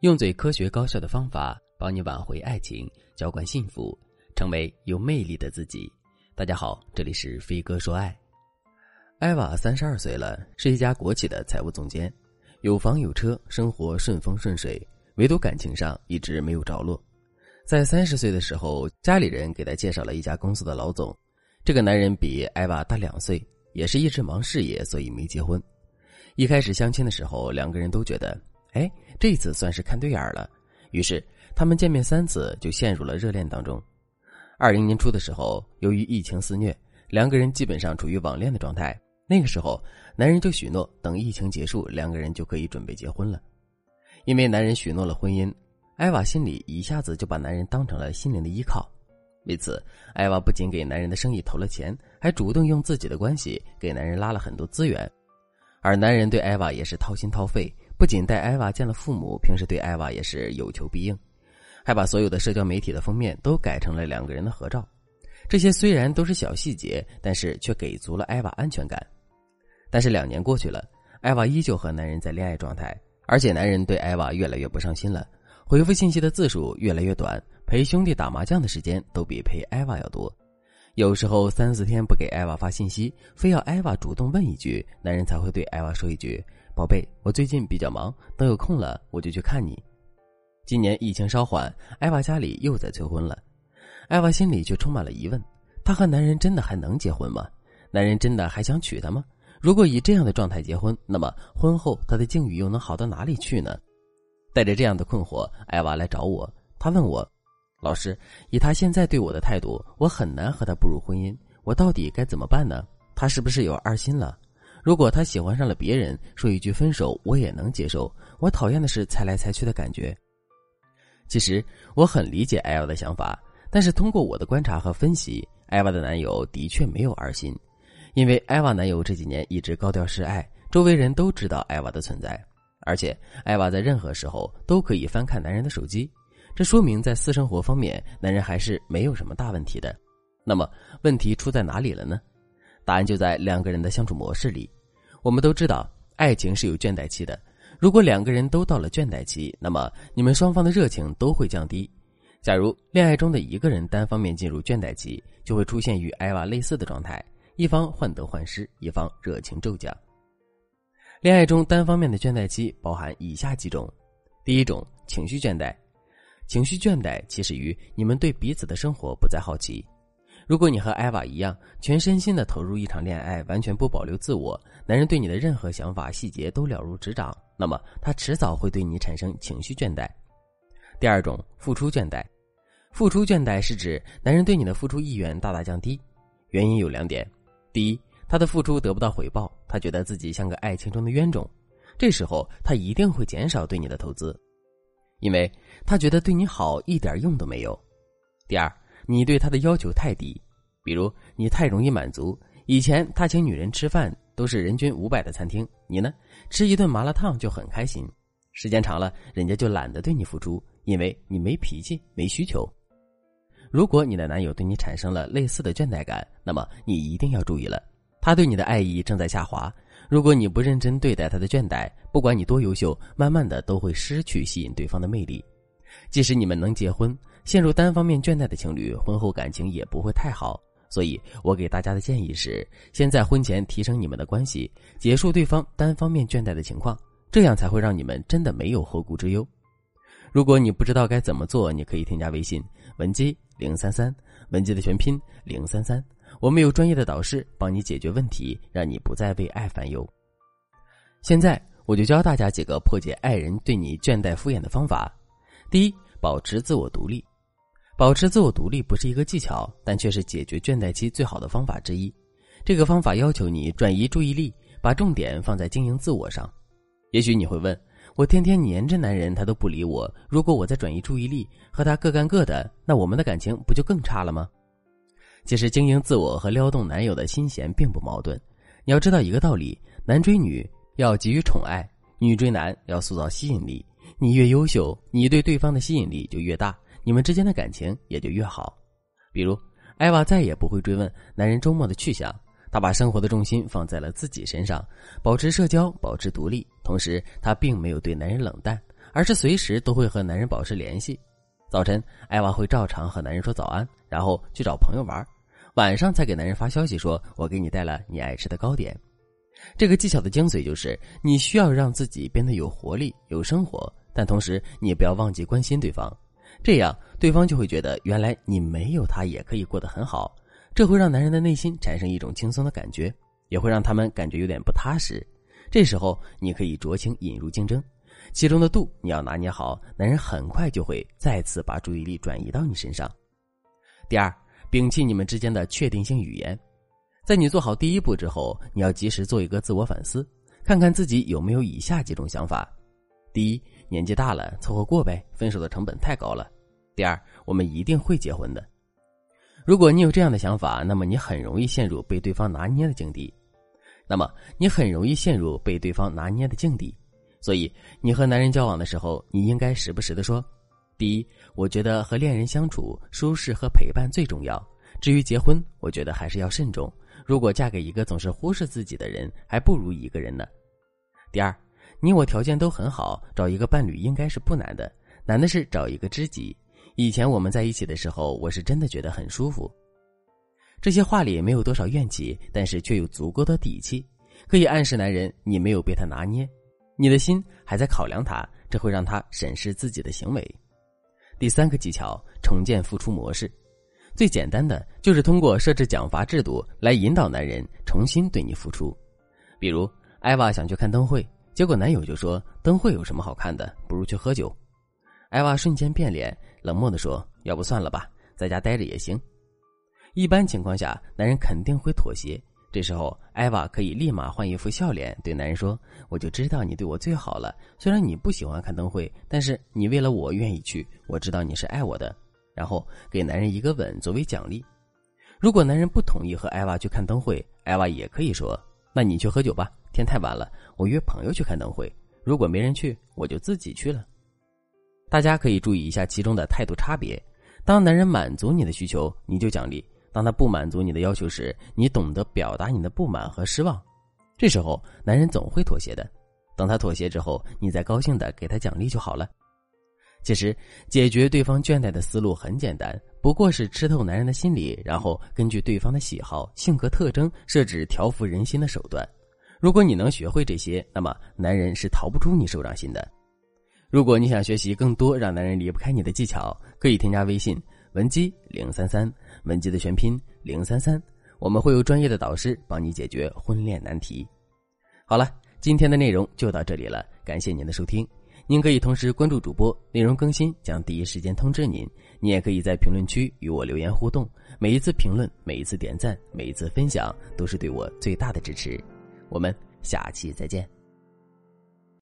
用最科学高效的方法帮你挽回爱情，浇灌幸福，成为有魅力的自己。大家好，这里是飞哥说爱。艾娃三十二岁了，是一家国企的财务总监，有房有车，生活顺风顺水，唯独感情上一直没有着落。在三十岁的时候，家里人给他介绍了一家公司的老总。这个男人比艾娃大两岁，也是一直忙事业，所以没结婚。一开始相亲的时候，两个人都觉得。哎，这次算是看对眼了。于是他们见面三次就陷入了热恋当中。二零年初的时候，由于疫情肆虐，两个人基本上处于网恋的状态。那个时候，男人就许诺等疫情结束，两个人就可以准备结婚了。因为男人许诺了婚姻，艾娃心里一下子就把男人当成了心灵的依靠。为此，艾娃不仅给男人的生意投了钱，还主动用自己的关系给男人拉了很多资源。而男人对艾娃也是掏心掏肺。不仅带艾娃见了父母，平时对艾娃也是有求必应，还把所有的社交媒体的封面都改成了两个人的合照。这些虽然都是小细节，但是却给足了艾娃安全感。但是两年过去了，艾娃依旧和男人在恋爱状态，而且男人对艾娃越来越不上心了，回复信息的字数越来越短，陪兄弟打麻将的时间都比陪艾娃要多。有时候三四天不给艾娃发信息，非要艾娃主动问一句，男人才会对艾娃说一句。宝贝，我最近比较忙，等有空了我就去看你。今年疫情稍缓，艾娃家里又在催婚了，艾娃心里却充满了疑问：她和男人真的还能结婚吗？男人真的还想娶她吗？如果以这样的状态结婚，那么婚后她的境遇又能好到哪里去呢？带着这样的困惑，艾娃来找我，她问我：“老师，以他现在对我的态度，我很难和他步入婚姻，我到底该怎么办呢？他是不是有二心了？”如果他喜欢上了别人，说一句分手，我也能接受。我讨厌的是猜来猜去的感觉。其实我很理解艾娃的想法，但是通过我的观察和分析，艾娃的男友的确没有二心，因为艾娃男友这几年一直高调示爱，周围人都知道艾娃的存在，而且艾娃在任何时候都可以翻看男人的手机，这说明在私生活方面，男人还是没有什么大问题的。那么问题出在哪里了呢？答案就在两个人的相处模式里。我们都知道，爱情是有倦怠期的。如果两个人都到了倦怠期，那么你们双方的热情都会降低。假如恋爱中的一个人单方面进入倦怠期，就会出现与艾娃类似的状态：一方患得患失，一方热情骤降。恋爱中单方面的倦怠期包含以下几种：第一种，情绪倦怠。情绪倦怠起始于你们对彼此的生活不再好奇。如果你和艾娃一样，全身心的投入一场恋爱，完全不保留自我，男人对你的任何想法、细节都了如指掌，那么他迟早会对你产生情绪倦怠。第二种，付出倦怠。付出倦怠是指男人对你的付出意愿大大降低，原因有两点：第一，他的付出得不到回报，他觉得自己像个爱情中的冤种，这时候他一定会减少对你的投资，因为他觉得对你好一点用都没有。第二。你对他的要求太低，比如你太容易满足。以前他请女人吃饭都是人均五百的餐厅，你呢吃一顿麻辣烫就很开心。时间长了，人家就懒得对你付出，因为你没脾气、没需求。如果你的男友对你产生了类似的倦怠感，那么你一定要注意了，他对你的爱意正在下滑。如果你不认真对待他的倦怠，不管你多优秀，慢慢的都会失去吸引对方的魅力。即使你们能结婚，陷入单方面倦怠的情侣，婚后感情也不会太好。所以我给大家的建议是：先在婚前提升你们的关系，结束对方单方面倦怠的情况，这样才会让你们真的没有后顾之忧。如果你不知道该怎么做，你可以添加微信文姬零三三，文姬的全拼零三三，我们有专业的导师帮你解决问题，让你不再为爱烦忧。现在我就教大家几个破解爱人对你倦怠敷衍的方法。第一，保持自我独立。保持自我独立不是一个技巧，但却是解决倦怠期最好的方法之一。这个方法要求你转移注意力，把重点放在经营自我上。也许你会问：我天天黏着男人，他都不理我。如果我再转移注意力，和他各干各的，那我们的感情不就更差了吗？其实，经营自我和撩动男友的心弦并不矛盾。你要知道一个道理：男追女要给予宠爱，女追男要塑造吸引力。你越优秀，你对对方的吸引力就越大，你们之间的感情也就越好。比如，艾娃再也不会追问男人周末的去向，她把生活的重心放在了自己身上，保持社交，保持独立。同时，她并没有对男人冷淡，而是随时都会和男人保持联系。早晨，艾娃会照常和男人说早安，然后去找朋友玩；晚上才给男人发消息说：“我给你带了你爱吃的糕点。”这个技巧的精髓就是，你需要让自己变得有活力、有生活，但同时你也不要忘记关心对方，这样对方就会觉得原来你没有他也可以过得很好，这会让男人的内心产生一种轻松的感觉，也会让他们感觉有点不踏实。这时候你可以酌情引入竞争，其中的度你要拿捏好，男人很快就会再次把注意力转移到你身上。第二，摒弃你们之间的确定性语言。在你做好第一步之后，你要及时做一个自我反思，看看自己有没有以下几种想法：第一，年纪大了，凑合过呗，分手的成本太高了；第二，我们一定会结婚的。如果你有这样的想法，那么你很容易陷入被对方拿捏的境地。那么你很容易陷入被对方拿捏的境地。所以，你和男人交往的时候，你应该时不时的说：第一，我觉得和恋人相处舒适和陪伴最重要。至于结婚，我觉得还是要慎重。如果嫁给一个总是忽视自己的人，还不如一个人呢。第二，你我条件都很好，找一个伴侣应该是不难的，难的是找一个知己。以前我们在一起的时候，我是真的觉得很舒服。这些话里没有多少怨气，但是却有足够的底气，可以暗示男人你没有被他拿捏，你的心还在考量他，这会让他审视自己的行为。第三个技巧，重建付出模式。最简单的就是通过设置奖罚制度来引导男人重新对你付出，比如艾娃想去看灯会，结果男友就说：“灯会有什么好看的？不如去喝酒。”艾娃瞬间变脸，冷漠的说：“要不算了吧，在家待着也行。”一般情况下，男人肯定会妥协。这时候，艾娃可以立马换一副笑脸，对男人说：“我就知道你对我最好了。虽然你不喜欢看灯会，但是你为了我愿意去，我知道你是爱我的。”然后给男人一个吻作为奖励。如果男人不同意和艾娃去看灯会，艾娃也可以说：“那你去喝酒吧，天太晚了，我约朋友去看灯会。如果没人去，我就自己去了。”大家可以注意一下其中的态度差别。当男人满足你的需求，你就奖励；当他不满足你的要求时，你懂得表达你的不满和失望。这时候，男人总会妥协的。等他妥协之后，你再高兴的给他奖励就好了。其实，解决对方倦怠的思路很简单，不过是吃透男人的心理，然后根据对方的喜好、性格特征设置调服人心的手段。如果你能学会这些，那么男人是逃不出你手掌心的。如果你想学习更多让男人离不开你的技巧，可以添加微信文姬零三三，文姬的全拼零三三，我们会有专业的导师帮你解决婚恋难题。好了，今天的内容就到这里了，感谢您的收听。您可以同时关注主播，内容更新将第一时间通知您。您也可以在评论区与我留言互动，每一次评论、每一次点赞、每一次分享，都是对我最大的支持。我们下期再见。